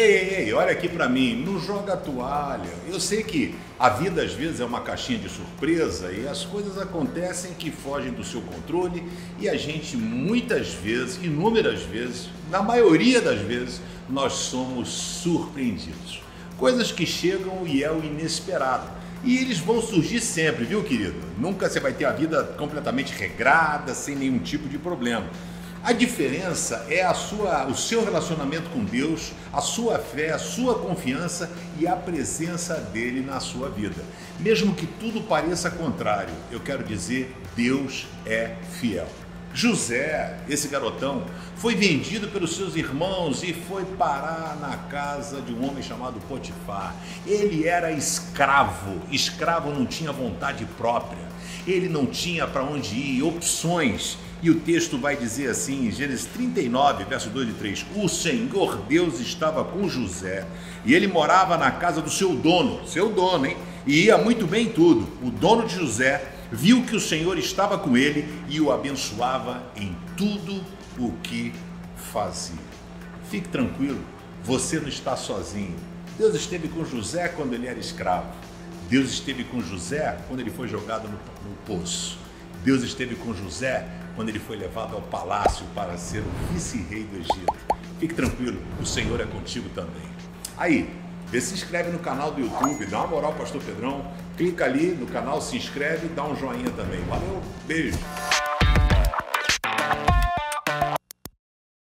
ei, olha aqui para mim, não joga a toalha. Eu sei que a vida às vezes é uma caixinha de surpresa e as coisas acontecem que fogem do seu controle e a gente muitas vezes, inúmeras vezes, na maioria das vezes, nós somos surpreendidos. Coisas que chegam e é o inesperado. E eles vão surgir sempre, viu, querido? Nunca você vai ter a vida completamente regrada, sem nenhum tipo de problema. A diferença é a sua, o seu relacionamento com Deus, a sua fé, a sua confiança e a presença dele na sua vida. Mesmo que tudo pareça contrário, eu quero dizer, Deus é fiel. José, esse garotão, foi vendido pelos seus irmãos e foi parar na casa de um homem chamado Potifar. Ele era escravo, escravo não tinha vontade própria, ele não tinha para onde ir, opções. E o texto vai dizer assim, em Gênesis 39, verso 2 e 3: O Senhor Deus estava com José e ele morava na casa do seu dono, seu dono, hein? E ia muito bem em tudo. O dono de José viu que o Senhor estava com ele e o abençoava em tudo o que fazia. Fique tranquilo, você não está sozinho. Deus esteve com José quando ele era escravo. Deus esteve com José quando ele foi jogado no, no poço. Deus esteve com José quando ele foi levado ao palácio para ser o vice-rei do Egito. Fique tranquilo, o Senhor é contigo também. Aí, se inscreve no canal do YouTube, dá uma moral, Pastor Pedrão. Clica ali no canal, se inscreve e dá um joinha também. Valeu, beijo.